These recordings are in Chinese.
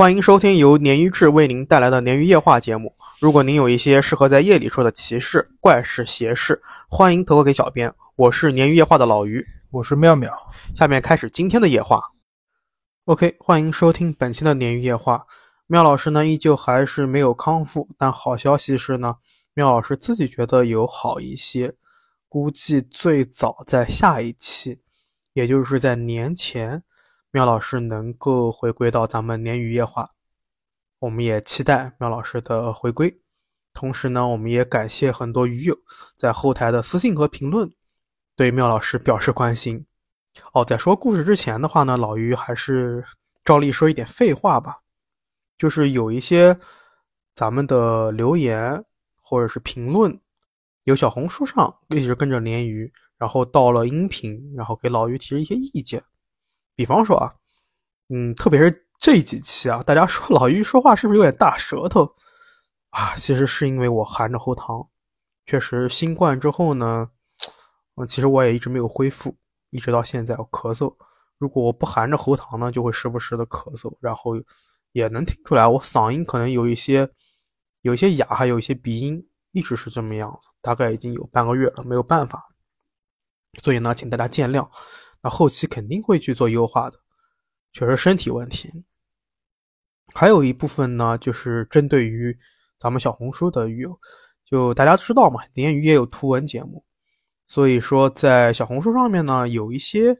欢迎收听由鲶鱼志为您带来的鲶鱼夜话节目。如果您有一些适合在夜里说的奇事、怪事、邪事，欢迎投稿给小编。我是鲶鱼夜话的老鱼，我是妙妙。下面开始今天的夜话。OK，欢迎收听本期的鲶鱼夜话。妙老师呢，依旧还是没有康复，但好消息是呢，妙老师自己觉得有好一些，估计最早在下一期，也就是在年前。妙老师能够回归到咱们鲶鱼夜话，我们也期待妙老师的回归。同时呢，我们也感谢很多鱼友在后台的私信和评论，对妙老师表示关心。哦，在说故事之前的话呢，老于还是照例说一点废话吧，就是有一些咱们的留言或者是评论，有小红书上一直跟着鲶鱼，然后到了音频，然后给老于提了一些意见。比方说啊，嗯，特别是这几期啊，大家说老于说话是不是有点大舌头啊？其实是因为我含着喉糖，确实新冠之后呢，嗯，其实我也一直没有恢复，一直到现在我咳嗽。如果我不含着喉糖呢，就会时不时的咳嗽，然后也能听出来我嗓音可能有一些有一些哑，还有一些鼻音，一直是这么样子，大概已经有半个月了，没有办法，所以呢，请大家见谅。那后期肯定会去做优化的，确实身体问题。还有一部分呢，就是针对于咱们小红书的鱼友，就大家知道嘛，鲶鱼也有图文节目，所以说在小红书上面呢，有一些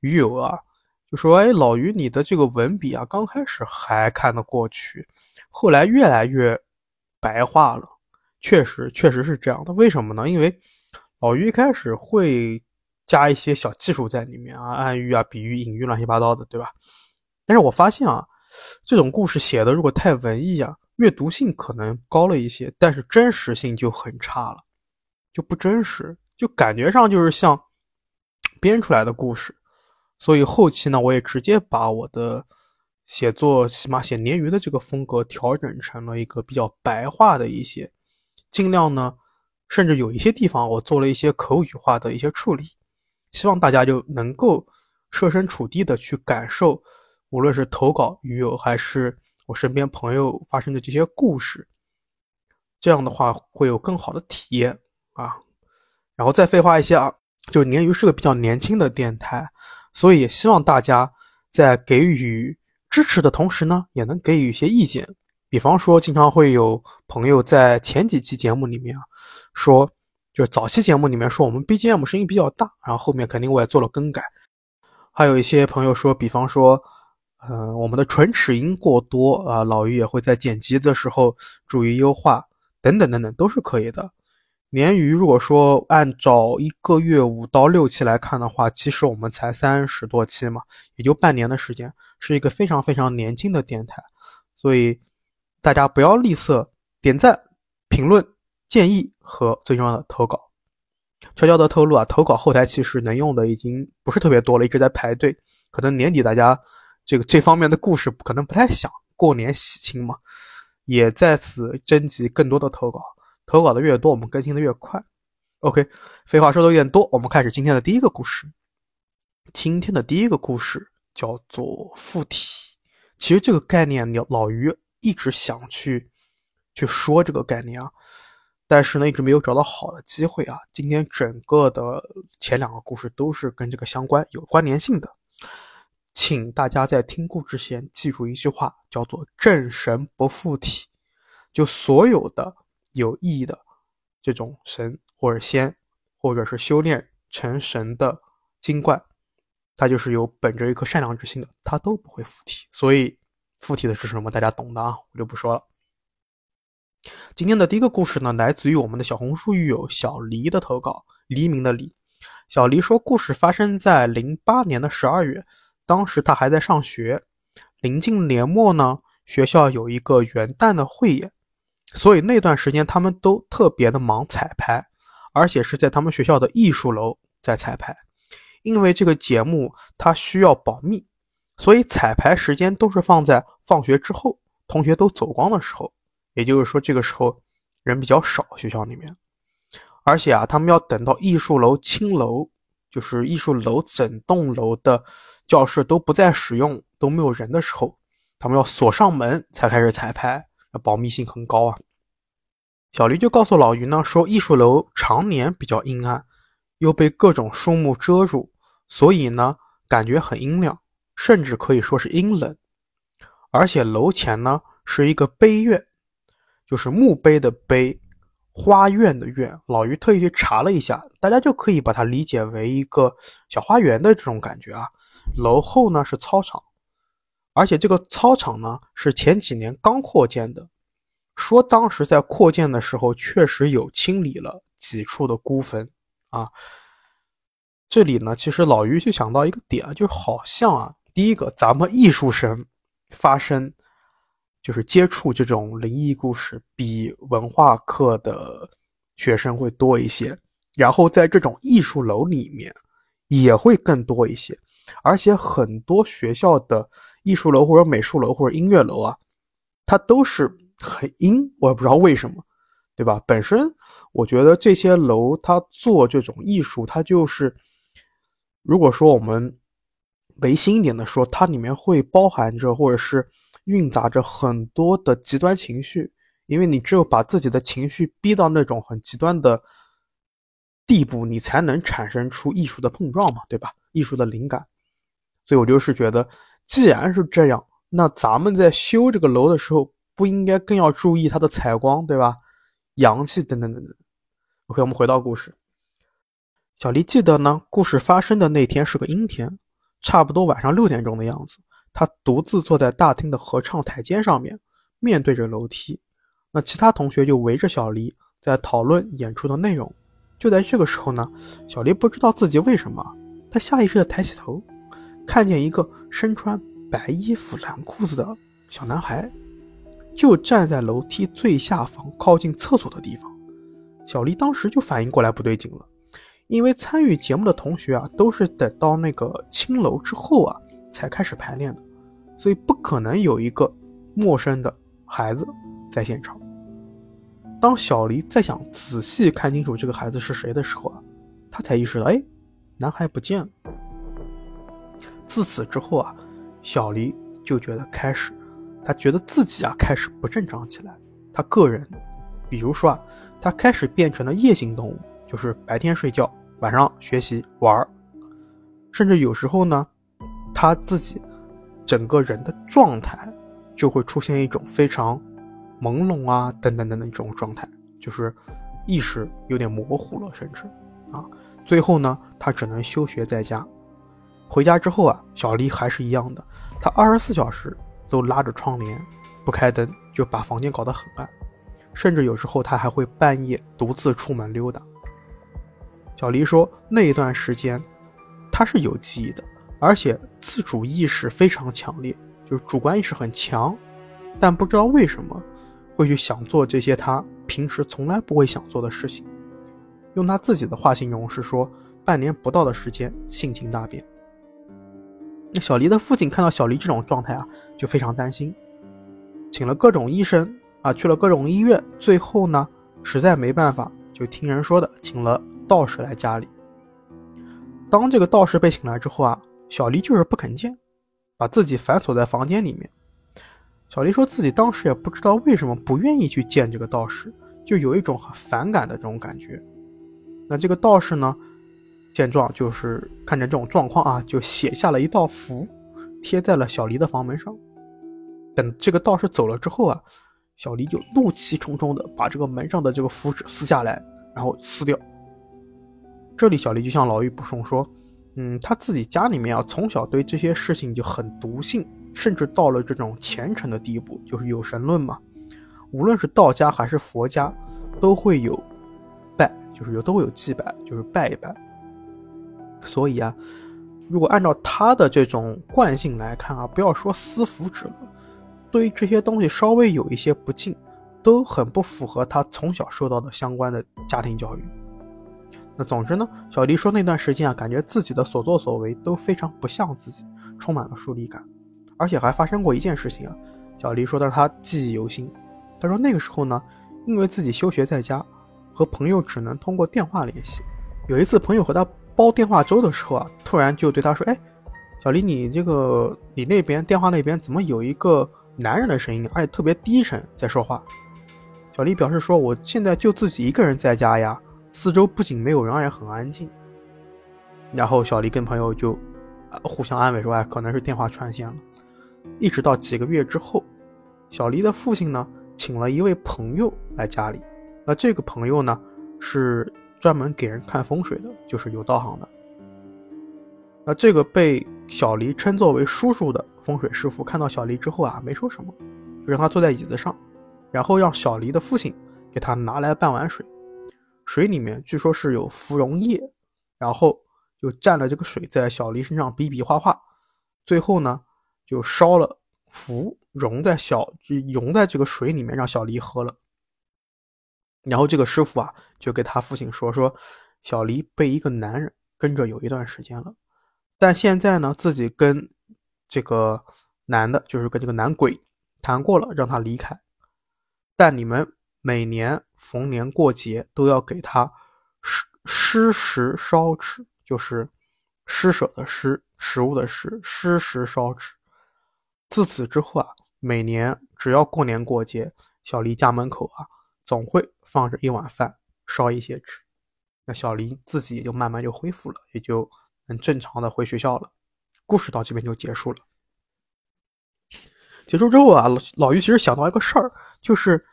鱼友啊，就说：“哎，老鱼，你的这个文笔啊，刚开始还看得过去，后来越来越白话了。”确实，确实是这样的。为什么呢？因为老鱼一开始会。加一些小技术在里面啊，暗喻啊、比喻、隐喻，乱七八糟的，对吧？但是我发现啊，这种故事写的如果太文艺啊，阅读性可能高了一些，但是真实性就很差了，就不真实，就感觉上就是像编出来的故事。所以后期呢，我也直接把我的写作，起码写鲶鱼的这个风格调整成了一个比较白话的一些，尽量呢，甚至有一些地方我做了一些口语化的一些处理。希望大家就能够设身处地的去感受，无论是投稿鱼友还是我身边朋友发生的这些故事，这样的话会有更好的体验啊。然后再废话一些啊，就鲶鱼是个比较年轻的电台，所以也希望大家在给予支持的同时呢，也能给予一些意见。比方说，经常会有朋友在前几期节目里面啊说。就是早期节目里面说我们 BGM 声音比较大，然后后面肯定我也做了更改。还有一些朋友说，比方说，嗯，我们的唇齿音过多啊，老于也会在剪辑的时候注意优化，等等等等都是可以的。鲶鱼如果说按照一个月五到六期来看的话，其实我们才三十多期嘛，也就半年的时间，是一个非常非常年轻的电台，所以大家不要吝啬点赞、评论。建议和最重要的投稿，悄悄的透露啊，投稿后台其实能用的已经不是特别多了，一直在排队。可能年底大家这个这方面的故事可能不太想过年喜庆嘛，也在此征集更多的投稿。投稿的越多，我们更新的越快。OK，废话说的有点多，我们开始今天的第一个故事。今天的第一个故事叫做附体。其实这个概念，老老于一直想去去说这个概念啊。但是呢，一直没有找到好的机会啊。今天整个的前两个故事都是跟这个相关、有关联性的，请大家在听故之前记住一句话，叫做“正神不附体”。就所有的有意义的这种神或者仙，或者是修炼成神的精怪，它就是有本着一颗善良之心的，它都不会附体。所以附体的是什么？大家懂的啊，我就不说了。今天的第一个故事呢，来自于我们的小红书狱友小黎的投稿。黎明的黎，小黎说，故事发生在零八年的十二月，当时他还在上学。临近年末呢，学校有一个元旦的汇演，所以那段时间他们都特别的忙彩排，而且是在他们学校的艺术楼在彩排。因为这个节目它需要保密，所以彩排时间都是放在放学之后，同学都走光的时候。也就是说，这个时候人比较少，学校里面，而且啊，他们要等到艺术楼清楼，就是艺术楼整栋楼的教室都不再使用，都没有人的时候，他们要锁上门才开始彩排，保密性很高啊。小黎就告诉老于呢，说艺术楼常年比较阴暗，又被各种树木遮住，所以呢感觉很阴凉，甚至可以说是阴冷。而且楼前呢是一个碑院，就是墓碑的碑。花院的院，老于特意去查了一下，大家就可以把它理解为一个小花园的这种感觉啊。楼后呢是操场，而且这个操场呢是前几年刚扩建的，说当时在扩建的时候确实有清理了几处的孤坟啊。这里呢，其实老于就想到一个点，就好像啊，第一个咱们艺术生发声。就是接触这种灵异故事，比文化课的学生会多一些，然后在这种艺术楼里面也会更多一些，而且很多学校的艺术楼或者美术楼或者音乐楼啊，它都是很阴，我也不知道为什么，对吧？本身我觉得这些楼它做这种艺术，它就是如果说我们唯心一点的说，它里面会包含着或者是。蕴杂着很多的极端情绪，因为你只有把自己的情绪逼到那种很极端的地步，你才能产生出艺术的碰撞嘛，对吧？艺术的灵感。所以我就是觉得，既然是这样，那咱们在修这个楼的时候，不应该更要注意它的采光，对吧？阳气等等等等。OK，我们回到故事。小黎记得呢，故事发生的那天是个阴天，差不多晚上六点钟的样子。他独自坐在大厅的合唱台阶上面，面对着楼梯。那其他同学就围着小黎在讨论演出的内容。就在这个时候呢，小黎不知道自己为什么，他下意识的抬起头，看见一个身穿白衣服蓝裤子的小男孩，就站在楼梯最下方靠近厕所的地方。小黎当时就反应过来不对劲了，因为参与节目的同学啊，都是等到那个青楼之后啊才开始排练的。所以不可能有一个陌生的孩子在现场。当小黎再想仔细看清楚这个孩子是谁的时候啊，他才意识到，哎，男孩不见了。自此之后啊，小黎就觉得开始，他觉得自己啊开始不正常起来。他个人，比如说啊，他开始变成了夜行动物，就是白天睡觉，晚上学习玩甚至有时候呢，他自己。整个人的状态就会出现一种非常朦胧啊，等等等等一种状态，就是意识有点模糊了，甚至啊，最后呢，他只能休学在家。回家之后啊，小黎还是一样的，他二十四小时都拉着窗帘，不开灯，就把房间搞得很暗，甚至有时候他还会半夜独自出门溜达。小黎说，那一段时间，他是有记忆的。而且自主意识非常强烈，就是主观意识很强，但不知道为什么会去想做这些他平时从来不会想做的事情。用他自己的话形容是说，半年不到的时间性情大变。那小黎的父亲看到小黎这种状态啊，就非常担心，请了各种医生啊，去了各种医院，最后呢，实在没办法，就听人说的，请了道士来家里。当这个道士被请来之后啊。小黎就是不肯见，把自己反锁在房间里面。小黎说自己当时也不知道为什么不愿意去见这个道士，就有一种很反感的这种感觉。那这个道士呢，见状就是看着这种状况啊，就写下了一道符，贴在了小黎的房门上。等这个道士走了之后啊，小黎就怒气冲冲的把这个门上的这个符纸撕下来，然后撕掉。这里小黎就向老妪补充说。嗯，他自己家里面啊，从小对这些事情就很笃信，甚至到了这种虔诚的地步，就是有神论嘛。无论是道家还是佛家，都会有拜，就是有都会有祭拜，就是拜一拜。所以啊，如果按照他的这种惯性来看啊，不要说撕符纸了，对于这些东西稍微有一些不敬，都很不符合他从小受到的相关的家庭教育。那总之呢，小黎说那段时间啊，感觉自己的所作所为都非常不像自己，充满了疏离感，而且还发生过一件事情啊。小黎说的是他记忆犹新。他说那个时候呢，因为自己休学在家，和朋友只能通过电话联系。有一次朋友和他煲电话粥的时候啊，突然就对他说：“哎，小黎，你这个你那边电话那边怎么有一个男人的声音，而且特别低沉在说话？小黎表示说：“我现在就自己一个人在家呀，四周不仅没有人，而且很安静。”然后小黎跟朋友就互相安慰说：“哎，可能是电话串线了。”一直到几个月之后，小黎的父亲呢，请了一位朋友来家里。那这个朋友呢，是专门给人看风水的，就是有道行的。那这个被小黎称作为叔叔的风水师傅，看到小黎之后啊，没说什么，就让他坐在椅子上。然后让小黎的父亲给他拿来半碗水，水里面据说是有芙蓉叶，然后就蘸了这个水在小黎身上比比划划，最后呢就烧了符融在小就融在这个水里面让小黎喝了。然后这个师傅啊就给他父亲说说，小黎被一个男人跟着有一段时间了，但现在呢自己跟这个男的，就是跟这个男鬼谈过了，让他离开。但你们每年逢年过节都要给他施施食烧纸，就是施舍的施，食物的施，施食烧纸。自此之后啊，每年只要过年过节，小黎家门口啊，总会放着一碗饭，烧一些纸。那小黎自己也就慢慢就恢复了，也就能正常的回学校了。故事到这边就结束了。结束之后啊，老老于其实想到一个事儿，就是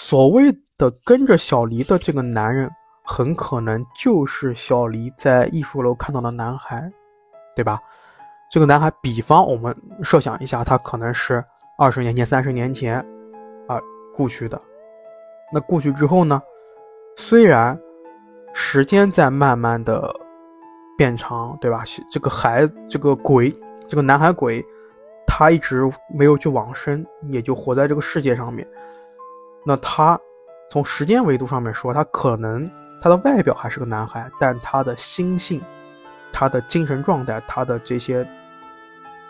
所谓的跟着小黎的这个男人，很可能就是小黎在艺术楼看到的男孩，对吧？这个男孩，比方我们设想一下，他可能是二十年前、三十年前啊故去的。那过去之后呢？虽然时间在慢慢的变长，对吧？这个孩，这个鬼，这个男孩鬼。他一直没有去往生，也就活在这个世界上面。那他从时间维度上面说，他可能他的外表还是个男孩，但他的心性、他的精神状态、他的这些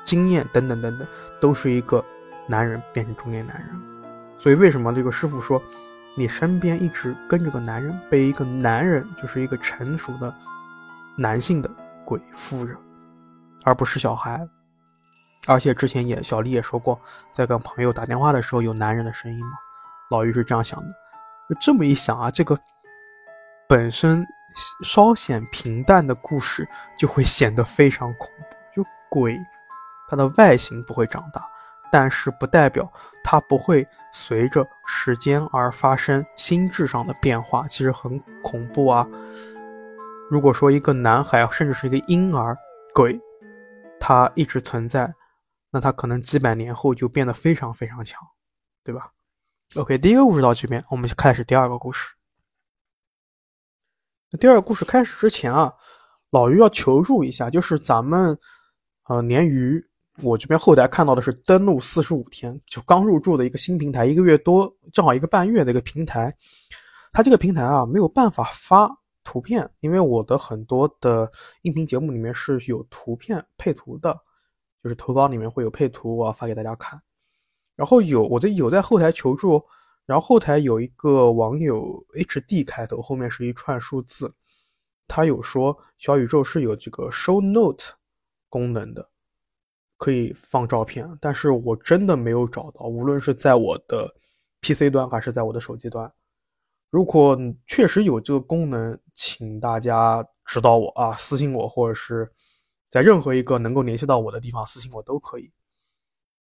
经验等等等等，都是一个男人变成中年男人。所以为什么这个师傅说，你身边一直跟着个男人，被一个男人，就是一个成熟的男性的鬼附着，而不是小孩。而且之前也小丽也说过，在跟朋友打电话的时候有男人的声音嘛。老于是这样想的，就这么一想啊，这个本身稍显平淡的故事就会显得非常恐怖。就鬼，它的外形不会长大，但是不代表它不会随着时间而发生心智上的变化，其实很恐怖啊。如果说一个男孩，甚至是一个婴儿鬼，他一直存在。那他可能几百年后就变得非常非常强，对吧？OK，第一个故事到这边，我们开始第二个故事。第二个故事开始之前啊，老于要求助一下，就是咱们呃鲶鱼，我这边后台看到的是登录四十五天，就刚入驻的一个新平台，一个月多，正好一个半月的一个平台。它这个平台啊没有办法发图片，因为我的很多的音频节目里面是有图片配图的。就是投稿里面会有配图，我要发给大家看。然后有我在有在后台求助，然后后台有一个网友 H D 开头，后面是一串数字，他有说小宇宙是有这个 Show Note 功能的，可以放照片，但是我真的没有找到，无论是在我的 P C 端还是在我的手机端。如果确实有这个功能，请大家指导我啊，私信我或者是。在任何一个能够联系到我的地方私信我都可以。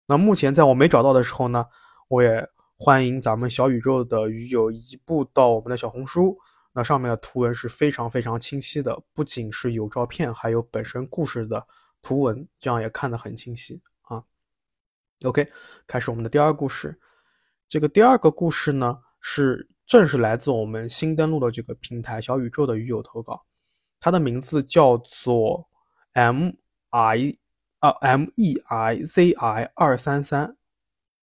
那目前在我没找到的时候呢，我也欢迎咱们小宇宙的鱼友移步到我们的小红书，那上面的图文是非常非常清晰的，不仅是有照片，还有本身故事的图文，这样也看得很清晰啊。OK，开始我们的第二个故事。这个第二个故事呢，是正是来自我们新登录的这个平台小宇宙的鱼友投稿，它的名字叫做。M I 啊，M E I Z I 二三三，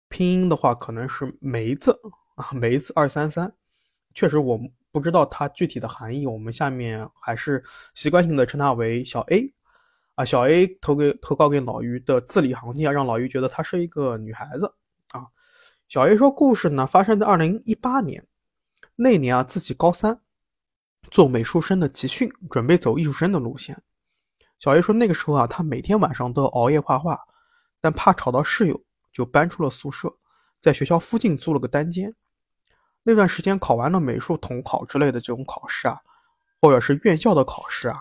拼音的话可能是梅子啊，梅子二三三，确实我们不知道它具体的含义，我们下面还是习惯性的称它为小 A 啊，小 A 投给投稿给老于的字里行间让老于觉得她是一个女孩子啊。小 A 说故事呢发生在二零一八年，那年啊自己高三，做美术生的集训，准备走艺术生的路线。小 A 说那个时候啊，他每天晚上都要熬夜画画，但怕吵到室友，就搬出了宿舍，在学校附近租了个单间。那段时间考完了美术统考之类的这种考试啊，或者是院校的考试啊，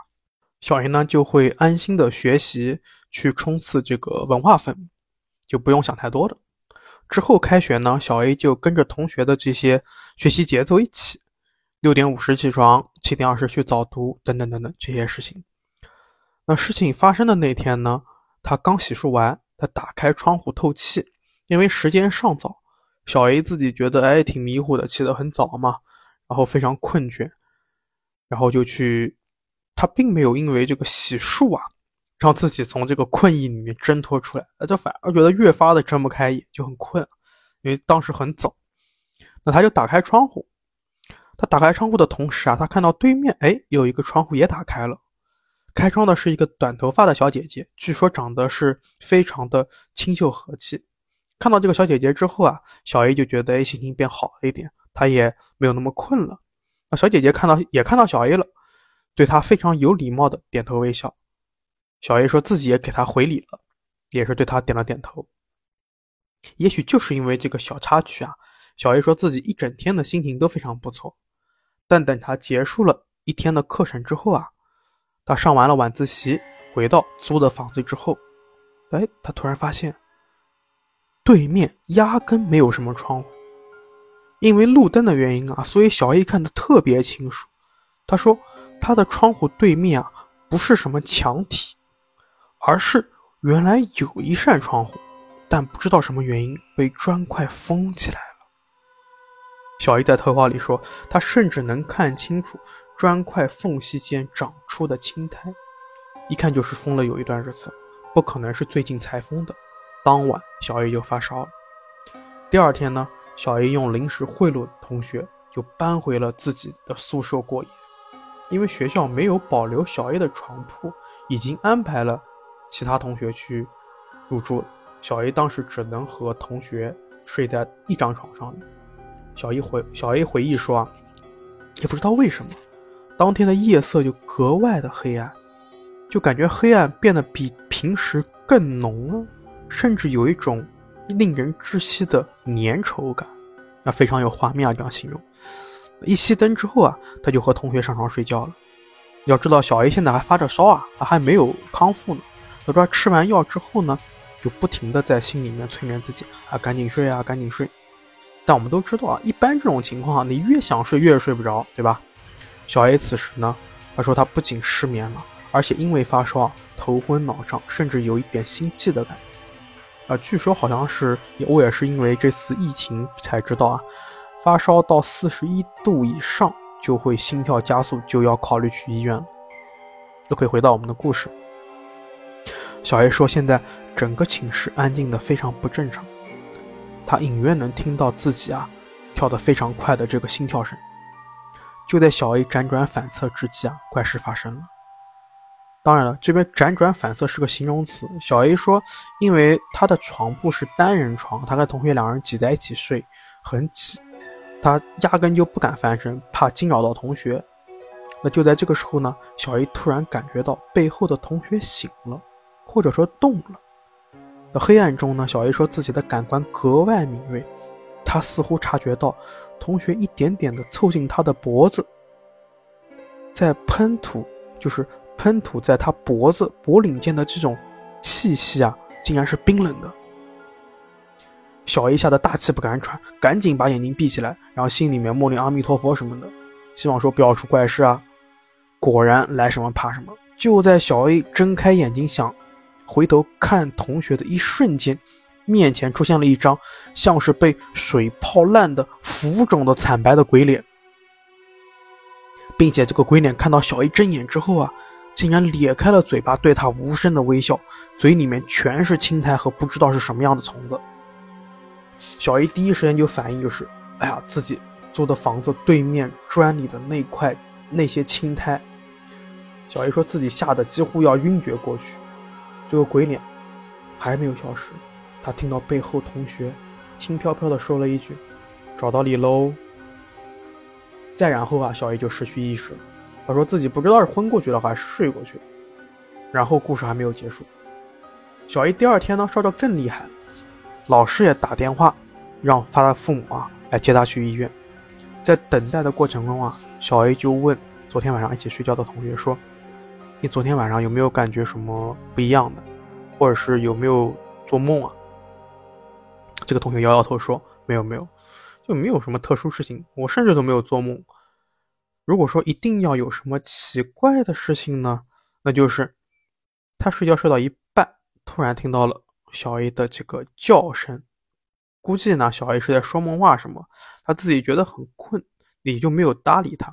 小 A 呢就会安心的学习，去冲刺这个文化分，就不用想太多的。之后开学呢，小 A 就跟着同学的这些学习节奏一起，六点五十起床，七点二十去早读，等等等等这些事情。事情发生的那天呢，他刚洗漱完，他打开窗户透气，因为时间尚早，小 A 自己觉得哎挺迷糊的，起得很早嘛，然后非常困倦，然后就去，他并没有因为这个洗漱啊，让自己从这个困意里面挣脱出来，这反而觉得越发的睁不开眼，就很困，因为当时很早，那他就打开窗户，他打开窗户的同时啊，他看到对面哎有一个窗户也打开了。开窗的是一个短头发的小姐姐，据说长得是非常的清秀和气。看到这个小姐姐之后啊，小 A 就觉得哎心情变好了一点，她也没有那么困了。那小姐姐看到也看到小 A 了，对她非常有礼貌的点头微笑。小 A 说自己也给她回礼了，也是对她点了点头。也许就是因为这个小插曲啊，小 A 说自己一整天的心情都非常不错。但等他结束了一天的课程之后啊。他上完了晚自习，回到租的房子之后，哎，他突然发现对面压根没有什么窗户，因为路灯的原因啊，所以小 A 看得特别清楚。他说他的窗户对面啊不是什么墙体，而是原来有一扇窗户，但不知道什么原因被砖块封起来了。小 A 在投稿里说，他甚至能看清楚。砖块缝隙间长出的青苔，一看就是封了有一段日子，不可能是最近才封的。当晚，小 A 就发烧了。第二天呢，小 A 用临时贿赂同学，就搬回了自己的宿舍过夜。因为学校没有保留小 A 的床铺，已经安排了其他同学去入住了。小 A 当时只能和同学睡在一张床上。小 A 回小 A 回忆说啊，也不知道为什么。当天的夜色就格外的黑暗，就感觉黑暗变得比平时更浓了，甚至有一种令人窒息的粘稠感，那非常有画面啊！这样形容。一熄灯之后啊，他就和同学上床睡觉了。要知道，小 A 现在还发着烧啊，他还没有康复呢。他说吃完药之后呢，就不停的在心里面催眠自己啊，赶紧睡啊，赶紧睡。但我们都知道啊，一般这种情况，你越想睡越睡不着，对吧？小 A 此时呢，他说他不仅失眠了，而且因为发烧啊头昏脑胀，甚至有一点心悸的感觉。啊，据说好像是我也是因为这次疫情才知道啊，发烧到四十一度以上就会心跳加速，就要考虑去医院了。都可以回到我们的故事。小 A 说现在整个寝室安静的非常不正常，他隐约能听到自己啊跳得非常快的这个心跳声。就在小 A 辗转反侧之际啊，怪事发生了。当然了，这边辗转反侧是个形容词。小 A 说，因为他的床铺是单人床，他跟同学两人挤在一起睡，很挤，他压根就不敢翻身，怕惊扰到同学。那就在这个时候呢，小 A 突然感觉到背后的同学醒了，或者说动了。那黑暗中呢，小 A 说自己的感官格外敏锐。他似乎察觉到同学一点点的凑近他的脖子，在喷吐，就是喷吐在他脖子脖领间的这种气息啊，竟然是冰冷的。小 A 吓得大气不敢喘，赶紧把眼睛闭起来，然后心里面默念阿弥陀佛什么的，希望说不要出怪事啊。果然来什么怕什么，就在小 A 睁开眼睛想回头看同学的一瞬间。面前出现了一张像是被水泡烂的浮肿的惨白的鬼脸，并且这个鬼脸看到小 A 睁眼之后啊，竟然咧开了嘴巴对他无声的微笑，嘴里面全是青苔和不知道是什么样的虫子。小 A 第一时间就反应就是，哎呀，自己租的房子对面砖里的那块那些青苔。小 A 说自己吓得几乎要晕厥过去，这个鬼脸还没有消失。他听到背后同学轻飘飘的说了一句：“找到你喽。”再然后啊，小 A 就失去意识了。他说自己不知道是昏过去了还是睡过去。然后故事还没有结束，小 A 第二天呢烧得更厉害，老师也打电话让他的父母啊来接他去医院。在等待的过程中啊，小 A 就问昨天晚上一起睡觉的同学说：“你昨天晚上有没有感觉什么不一样的，或者是有没有做梦啊？”这个同学摇摇头说：“没有没有，就没有什么特殊事情，我甚至都没有做梦。如果说一定要有什么奇怪的事情呢，那就是他睡觉睡到一半，突然听到了小 A 的这个叫声。”估计呢，小 A 是在说梦话什么，他自己觉得很困，也就没有搭理他。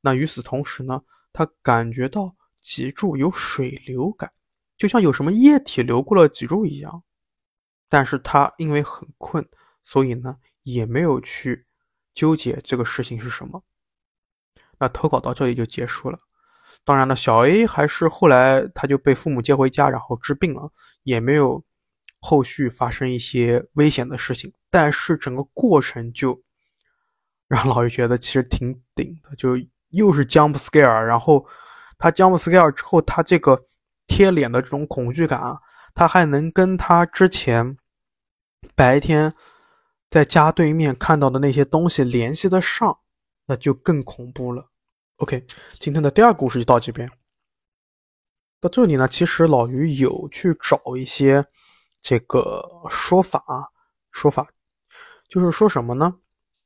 那与此同时呢，他感觉到脊柱有水流感，就像有什么液体流过了脊柱一样。但是他因为很困，所以呢也没有去纠结这个事情是什么。那投稿到这里就结束了。当然了，小 A 还是后来他就被父母接回家，然后治病了，也没有。后续发生一些危险的事情，但是整个过程就让老于觉得其实挺顶的，就又是 jump scare，然后他 jump scare 之后，他这个贴脸的这种恐惧感啊，他还能跟他之前白天在家对面看到的那些东西联系得上，那就更恐怖了。OK，今天的第二个故事就到这边。到这里呢，其实老于有去找一些。这个说法啊，说法就是说什么呢？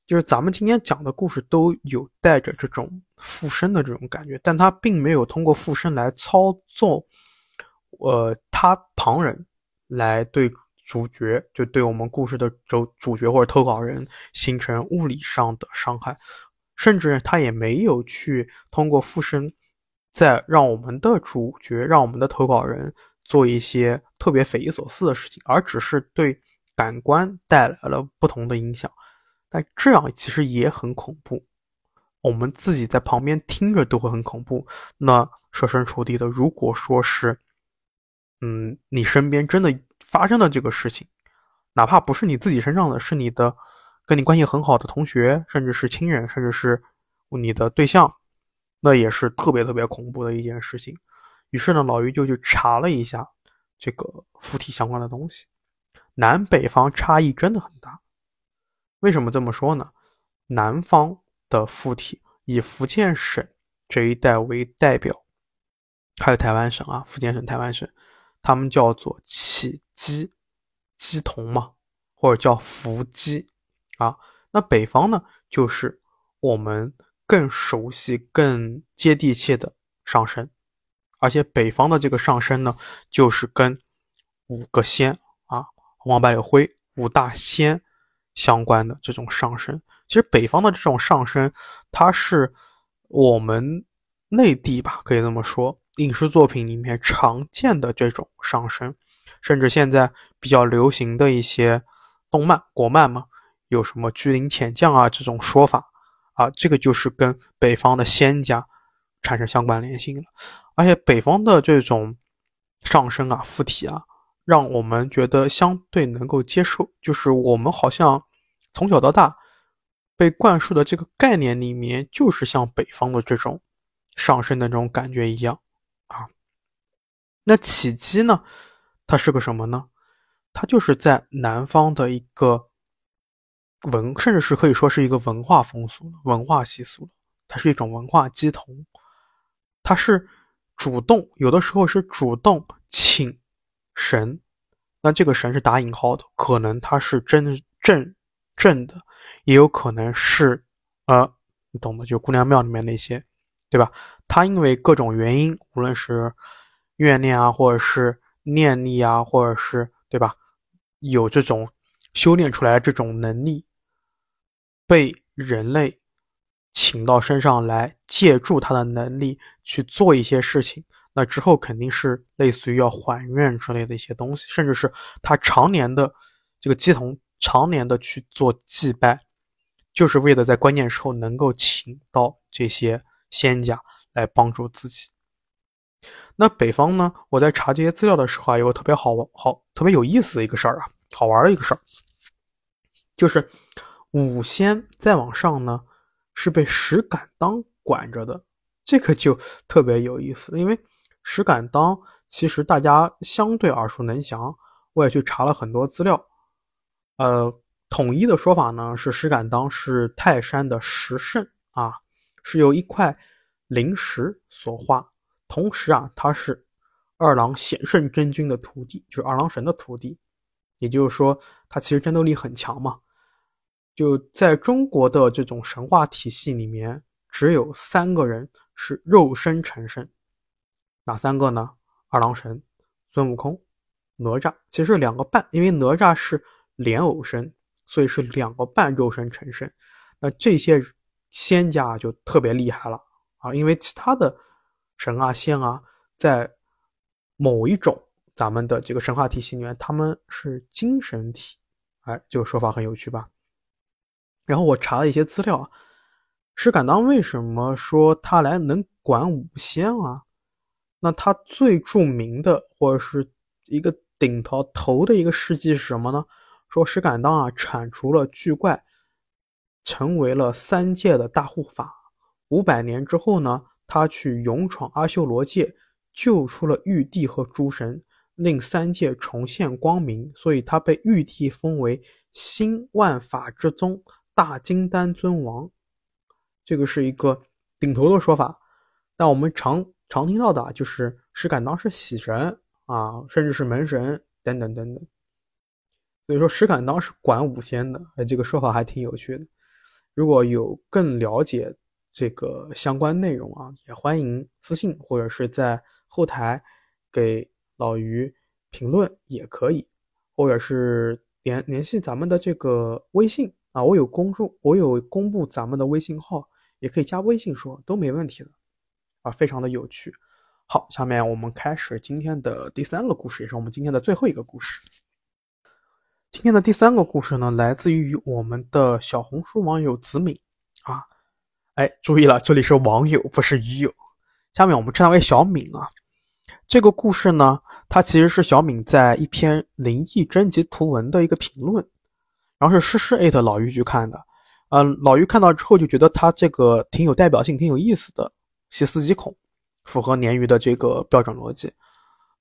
就是咱们今天讲的故事都有带着这种附身的这种感觉，但他并没有通过附身来操纵，呃，他旁人来对主角，就对我们故事的主主角或者投稿人形成物理上的伤害，甚至他也没有去通过附身，在让我们的主角，让我们的投稿人。做一些特别匪夷所思的事情，而只是对感官带来了不同的影响，但这样其实也很恐怖。我们自己在旁边听着都会很恐怖。那设身处地的，如果说是，嗯，你身边真的发生了这个事情，哪怕不是你自己身上的，是你的跟你关系很好的同学，甚至是亲人，甚至是你的对象，那也是特别特别恐怖的一件事情。于是呢，老于就去查了一下这个附体相关的东西，南北方差异真的很大。为什么这么说呢？南方的附体以福建省这一带为代表，还有台湾省啊，福建省、台湾省，他们叫做起乩、乩童嘛，或者叫伏乩啊。那北方呢，就是我们更熟悉、更接地气的上身。而且北方的这个上身呢，就是跟五个仙啊，王白柳灰五大仙相关的这种上身。其实北方的这种上身，它是我们内地吧，可以这么说，影视作品里面常见的这种上身，甚至现在比较流行的一些动漫，国漫嘛，有什么巨灵潜将啊这种说法啊，这个就是跟北方的仙家产生相关联性了。而且北方的这种上升啊、附体啊，让我们觉得相对能够接受。就是我们好像从小到大被灌输的这个概念里面，就是像北方的这种上升的这种感觉一样。那起乩呢？它是个什么呢？它就是在南方的一个文，甚至是可以说是一个文化风俗、文化习俗。它是一种文化鸡同，它是。主动有的时候是主动请神，那这个神是打引号的，可能他是真正正的，也有可能是呃，你懂的，就姑娘庙里面那些，对吧？他因为各种原因，无论是怨念啊，或者是念力啊，或者是对吧，有这种修炼出来这种能力，被人类。请到身上来，借助他的能力去做一些事情，那之后肯定是类似于要还愿之类的一些东西，甚至是他常年的这个祭童，常年的去做祭拜，就是为了在关键时候能够请到这些仙家来帮助自己。那北方呢？我在查这些资料的时候啊，有个特别好好特别有意思的一个事儿啊，好玩的一个事儿，就是五仙再往上呢。是被石敢当管着的，这个就特别有意思。因为石敢当其实大家相对耳熟能详，我也去查了很多资料。呃，统一的说法呢是石敢当是泰山的石圣啊，是由一块灵石所化。同时啊，他是二郎显圣真君的徒弟，就是二郎神的徒弟。也就是说，他其实战斗力很强嘛。就在中国的这种神话体系里面，只有三个人是肉身成圣。哪三个呢？二郎神、孙悟空、哪吒，其实两个半，因为哪吒是莲藕身，所以是两个半肉身成圣。那这些仙家就特别厉害了啊，因为其他的神啊仙啊，在某一种咱们的这个神话体系里面，他们是精神体。哎，这个说法很有趣吧？然后我查了一些资料啊，石敢当为什么说他来能管五仙啊？那他最著名的或者是一个顶头头的一个事迹是什么呢？说石敢当啊铲除了巨怪，成为了三界的大护法。五百年之后呢，他去勇闯阿修罗界，救出了玉帝和诸神，令三界重现光明。所以他被玉帝封为新万法之宗大金丹尊王。这个是一个顶头的说法，但我们常。常听到的就是石敢当是喜神啊，甚至是门神等等等等。所以说石敢当是管五仙的，哎，这个说法还挺有趣的。如果有更了解这个相关内容啊，也欢迎私信或者是在后台给老于评论也可以，或者是联联系咱们的这个微信啊，我有公众，我有公布咱们的微信号，也可以加微信说，都没问题的。啊，非常的有趣。好，下面我们开始今天的第三个故事，也是我们今天的最后一个故事。今天的第三个故事呢，来自于我们的小红书网友子敏啊。哎，注意了，这里是网友，不是鱼友。下面我们称他为小敏啊。这个故事呢，它其实是小敏在一篇灵异征集图文的一个评论，然后是诗诗艾特老于去看的。嗯，老于看到之后就觉得他这个挺有代表性，挺有意思的。细思极恐，符合鲶鱼的这个标准逻辑。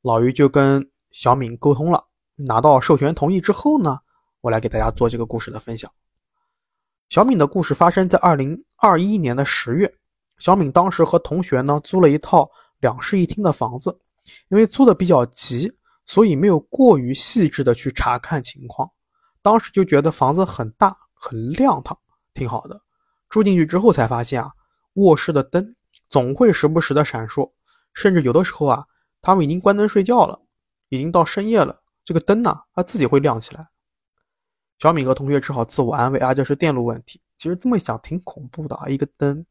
老于就跟小敏沟通了，拿到授权同意之后呢，我来给大家做这个故事的分享。小敏的故事发生在二零二一年的十月，小敏当时和同学呢租了一套两室一厅的房子，因为租的比较急，所以没有过于细致的去查看情况。当时就觉得房子很大很亮堂，挺好的。住进去之后才发现啊，卧室的灯。总会时不时的闪烁，甚至有的时候啊，他们已经关灯睡觉了，已经到深夜了，这个灯呢，它自己会亮起来。小敏和同学只好自我安慰啊，这是电路问题。其实这么一想，挺恐怖的啊，一个灯，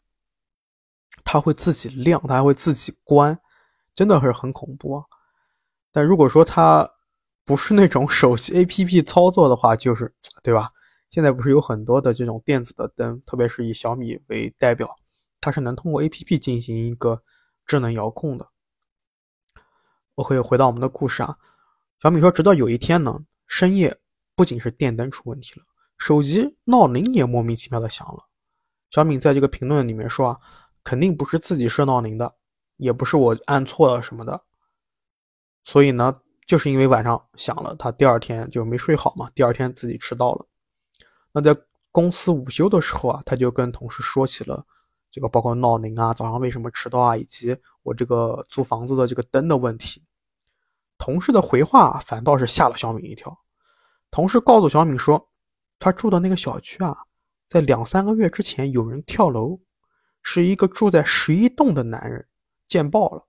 它会自己亮，它还会自己关，真的是很恐怖啊。但如果说它不是那种手机 APP 操作的话，就是对吧？现在不是有很多的这种电子的灯，特别是以小米为代表。它是能通过 A P P 进行一个智能遥控的。我可以回到我们的故事啊。小米说，直到有一天呢，深夜不仅是电灯出问题了，手机闹铃也莫名其妙的响了。小敏在这个评论里面说啊，肯定不是自己设闹铃的，也不是我按错了什么的。所以呢，就是因为晚上响了，他第二天就没睡好嘛，第二天自己迟到了。那在公司午休的时候啊，他就跟同事说起了。这个包括闹铃啊，早上为什么迟到啊，以及我这个租房子的这个灯的问题。同事的回话反倒是吓了小敏一跳。同事告诉小敏说，他住的那个小区啊，在两三个月之前有人跳楼，是一个住在十一栋的男人，见报了。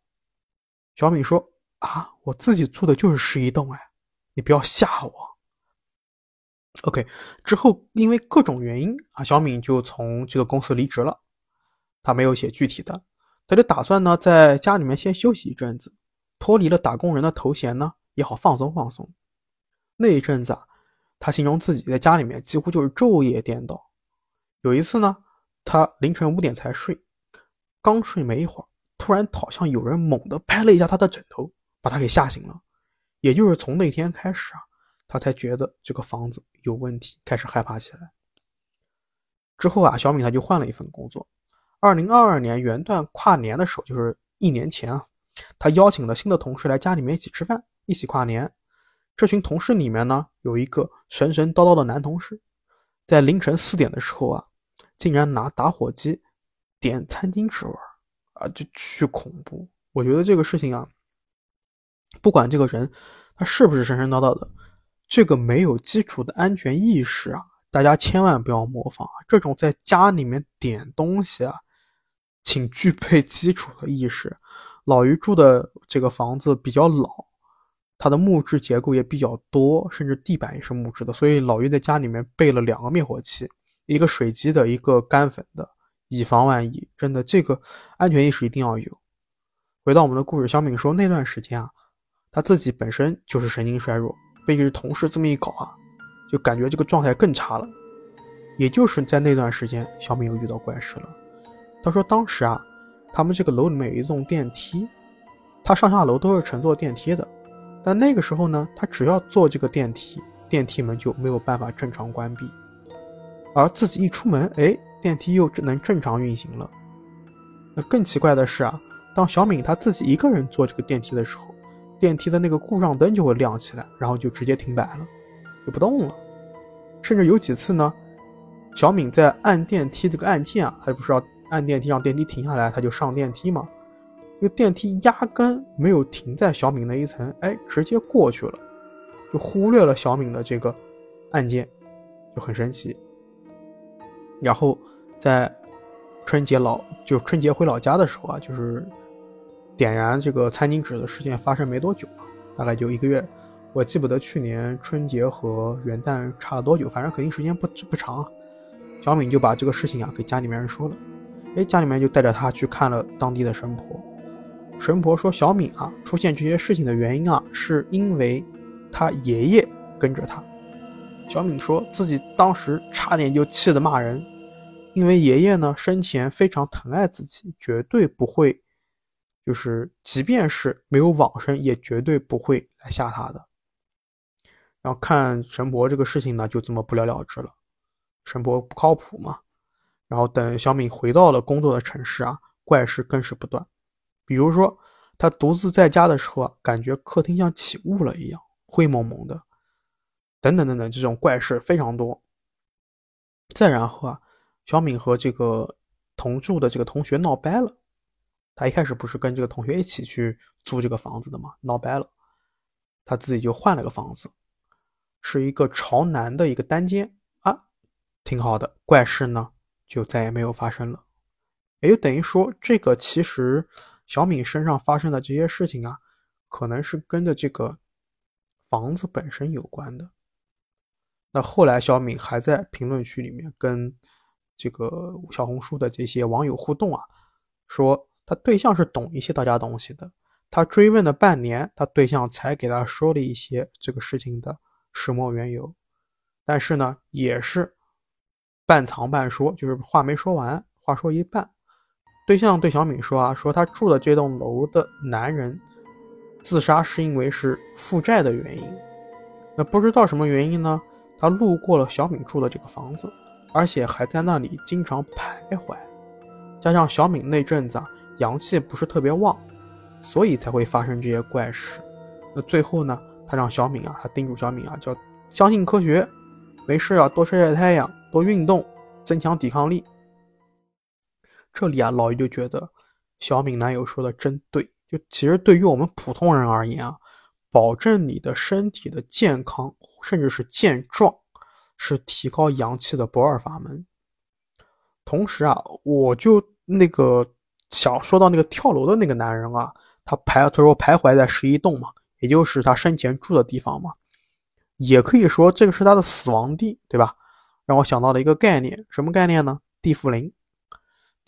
小敏说啊，我自己住的就是十一栋，哎，你不要吓我。OK，之后因为各种原因啊，小敏就从这个公司离职了。他没有写具体的，他就打算呢在家里面先休息一阵子，脱离了打工人的头衔呢也好放松放松。那一阵子啊，他形容自己在家里面几乎就是昼夜颠倒。有一次呢，他凌晨五点才睡，刚睡没一会儿，突然好像有人猛地拍了一下他的枕头，把他给吓醒了。也就是从那天开始啊，他才觉得这个房子有问题，开始害怕起来。之后啊，小米他就换了一份工作。二零二二年元旦跨年的时候，就是一年前啊，他邀请了新的同事来家里面一起吃饭，一起跨年。这群同事里面呢，有一个神神叨叨的男同事，在凌晨四点的时候啊，竟然拿打火机点餐巾纸玩啊，就巨恐怖。我觉得这个事情啊，不管这个人他是不是神神叨叨的，这个没有基础的安全意识啊，大家千万不要模仿啊！这种在家里面点东西啊，请具备基础的意识。老于住的这个房子比较老，它的木质结构也比较多，甚至地板也是木质的，所以老于在家里面备了两个灭火器，一个水基的，一个干粉的，以防万一。真的，这个安全意识一定要有。回到我们的故事，小敏说那段时间啊，他自己本身就是神经衰弱，被这同事这么一搞啊，就感觉这个状态更差了。也就是在那段时间，小敏又遇到怪事了。他说当时啊，他们这个楼里面有一栋电梯，他上下楼都是乘坐电梯的，但那个时候呢，他只要坐这个电梯，电梯门就没有办法正常关闭，而自己一出门，哎，电梯又只能正常运行了。那更奇怪的是啊。当小敏她自己一个人坐这个电梯的时候，电梯的那个故障灯就会亮起来，然后就直接停摆了，就不动了。甚至有几次呢，小敏在按电梯这个按键啊，她不是要按电梯让电梯停下来，她就上电梯嘛。这个电梯压根没有停在小敏那一层，哎，直接过去了，就忽略了小敏的这个按键，就很神奇。然后在春节老就春节回老家的时候啊，就是。点燃这个餐巾纸的事件发生没多久大概就一个月，我记不得去年春节和元旦差了多久，反正肯定时间不不长啊。小敏就把这个事情啊给家里面人说了，哎，家里面就带着他去看了当地的神婆。神婆说，小敏啊出现这些事情的原因啊，是因为他爷爷跟着他。小敏说自己当时差点就气得骂人，因为爷爷呢生前非常疼爱自己，绝对不会。就是，即便是没有往生，也绝对不会来吓他的。然后看神婆这个事情呢，就这么不了了之了。神婆不靠谱嘛。然后等小敏回到了工作的城市啊，怪事更是不断。比如说，他独自在家的时候啊，感觉客厅像起雾了一样，灰蒙蒙的，等等等等，这种怪事非常多。再然后啊，小敏和这个同住的这个同学闹掰了。他一开始不是跟这个同学一起去租这个房子的吗？闹掰了，他自己就换了个房子，是一个朝南的一个单间啊，挺好的。怪事呢就再也没有发生了，也就等于说，这个其实小敏身上发生的这些事情啊，可能是跟着这个房子本身有关的。那后来小敏还在评论区里面跟这个小红书的这些网友互动啊，说。他对象是懂一些大家东西的，他追问了半年，他对象才给他说了一些这个事情的始末缘由，但是呢，也是半藏半说，就是话没说完，话说一半。对象对小敏说啊，说他住的这栋楼的男人自杀是因为是负债的原因，那不知道什么原因呢？他路过了小敏住的这个房子，而且还在那里经常徘徊，加上小敏那阵子啊。阳气不是特别旺，所以才会发生这些怪事。那最后呢，他让小敏啊，他叮嘱小敏啊，叫相信科学，没事啊，多晒晒太阳，多运动，增强抵抗力。这里啊，老于就觉得小敏男友说的真对。就其实对于我们普通人而言啊，保证你的身体的健康，甚至是健壮，是提高阳气的不二法门。同时啊，我就那个。想说到那个跳楼的那个男人啊，他徘他说徘徊在十一栋嘛，也就是他生前住的地方嘛，也可以说这个是他的死亡地，对吧？让我想到了一个概念，什么概念呢？地缚灵。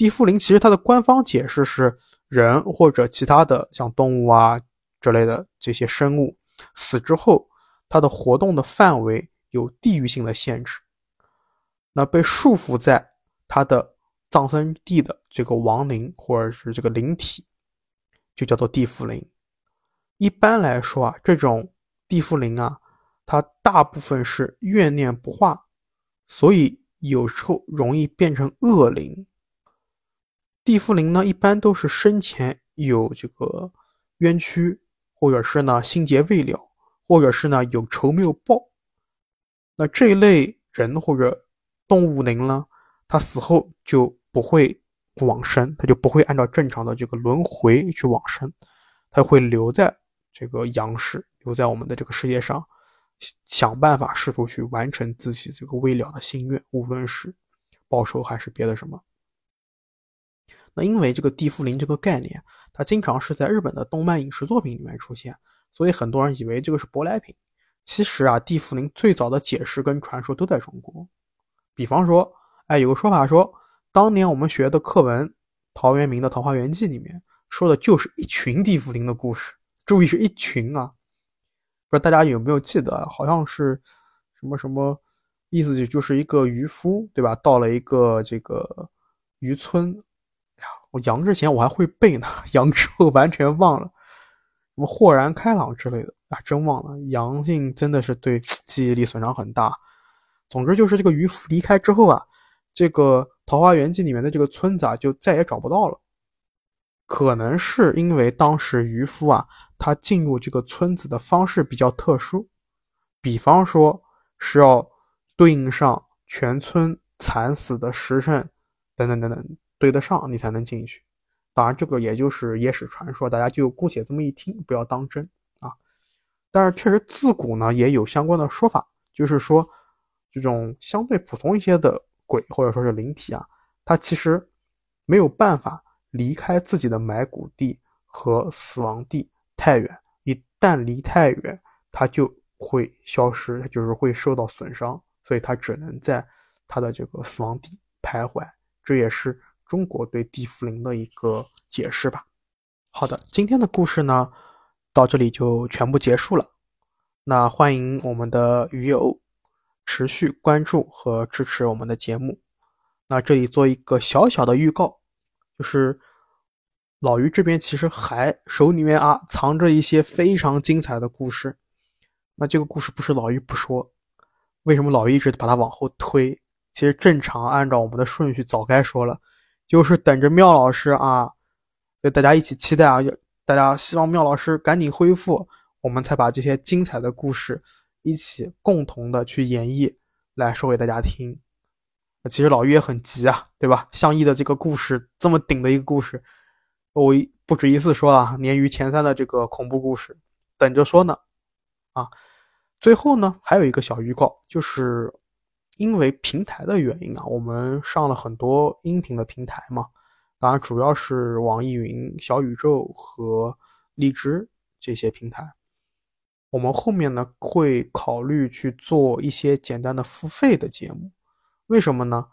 地缚灵其实它的官方解释是人或者其他的像动物啊之类的这些生物死之后，它的活动的范围有地域性的限制，那被束缚在它的。葬身地的这个亡灵或者是这个灵体，就叫做地缚灵。一般来说啊，这种地缚灵啊，它大部分是怨念不化，所以有时候容易变成恶灵。地缚灵呢，一般都是生前有这个冤屈，或者是呢心结未了，或者是呢有仇没有报。那这一类人或者动物灵呢，他死后就不会往生，他就不会按照正常的这个轮回去往生，他会留在这个阳世，留在我们的这个世界上，想办法试图去完成自己这个未了的心愿，无论是报仇还是别的什么。那因为这个地缚灵这个概念，它经常是在日本的动漫影视作品里面出现，所以很多人以为这个是舶来品。其实啊，地缚灵最早的解释跟传说都在中国。比方说，哎，有个说法说，当年我们学的课文陶渊明的《桃花源记》里面说的就是一群地缚灵的故事。注意是一群啊，不知道大家有没有记得？好像是什么什么意思，就就是一个渔夫，对吧？到了一个这个渔村。我阳之前我还会背呢，阳之后完全忘了，什么豁然开朗之类的啊，真忘了。阳性真的是对记忆力损伤很大。总之就是这个渔夫离开之后啊，这个《桃花源记》里面的这个村子啊就再也找不到了。可能是因为当时渔夫啊，他进入这个村子的方式比较特殊，比方说是要对应上全村惨死的时辰，等等等等。对得上你才能进去，当然这个也就是野史传说，大家就姑且这么一听，不要当真啊。但是确实自古呢也有相关的说法，就是说这种相对普通一些的鬼或者说是灵体啊，它其实没有办法离开自己的埋骨地和死亡地太远，一旦离太远，它就会消失，它就是会受到损伤，所以它只能在它的这个死亡地徘徊，这也是。中国对地缚灵的一个解释吧。好的，今天的故事呢，到这里就全部结束了。那欢迎我们的鱼友持续关注和支持我们的节目。那这里做一个小小的预告，就是老于这边其实还手里面啊藏着一些非常精彩的故事。那这个故事不是老于不说，为什么老于一直把它往后推？其实正常按照我们的顺序早该说了。就是等着妙老师啊，大家一起期待啊！大家希望妙老师赶紧恢复，我们才把这些精彩的故事一起共同的去演绎，来说给大家听。其实老于也很急啊，对吧？相依的这个故事这么顶的一个故事，我不止一次说了，年于前三的这个恐怖故事，等着说呢。啊，最后呢，还有一个小预告，就是。因为平台的原因啊，我们上了很多音频的平台嘛，当然主要是网易云、小宇宙和荔枝这些平台。我们后面呢会考虑去做一些简单的付费的节目，为什么呢？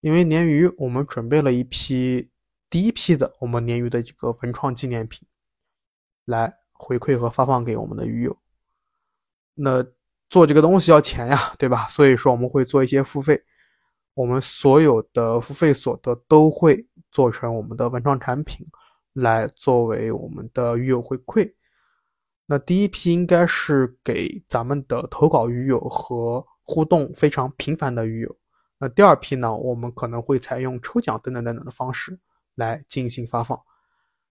因为鲶鱼我们准备了一批第一批的我们鲶鱼的这个文创纪念品，来回馈和发放给我们的鱼友。那。做这个东西要钱呀，对吧？所以说我们会做一些付费，我们所有的付费所得都会做成我们的文创产品，来作为我们的鱼友回馈。那第一批应该是给咱们的投稿鱼友和互动非常频繁的鱼友。那第二批呢，我们可能会采用抽奖等等等等的方式来进行发放。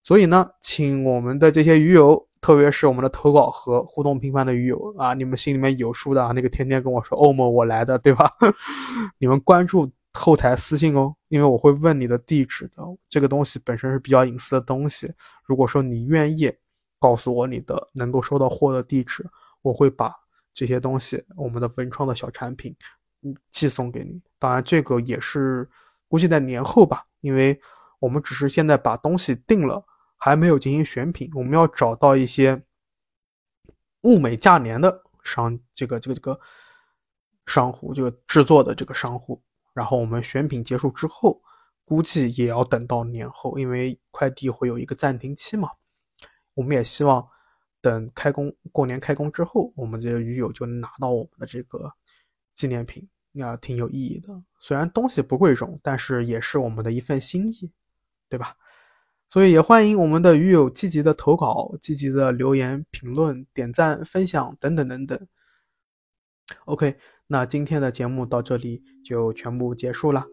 所以呢，请我们的这些鱼友。特别是我们的投稿和互动频繁的鱼友啊，你们心里面有数的啊，那个天天跟我说欧某我来的，对吧？你们关注后台私信哦，因为我会问你的地址的。这个东西本身是比较隐私的东西，如果说你愿意告诉我你的能够收到货的地址，我会把这些东西，我们的文创的小产品，寄送给你。当然，这个也是估计在年后吧，因为我们只是现在把东西定了。还没有进行选品，我们要找到一些物美价廉的商，这个这个这个商户，这个制作的这个商户。然后我们选品结束之后，估计也要等到年后，因为快递会有一个暂停期嘛。我们也希望等开工过年开工之后，我们这些鱼友就能拿到我们的这个纪念品，那挺有意义的。虽然东西不贵重，但是也是我们的一份心意，对吧？所以也欢迎我们的鱼友积极的投稿、积极的留言、评论、点赞、分享等等等等。OK，那今天的节目到这里就全部结束了。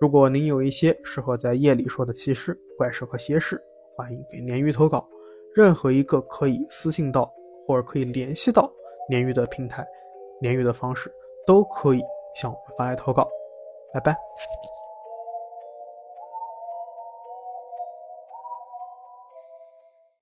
如果您有一些适合在夜里说的奇事、怪事和邪事，欢迎给鲶鱼投稿，任何一个可以私信到或者可以联系到鲶鱼的平台，鲶鱼的方式都可以向我们发来投稿。拜拜。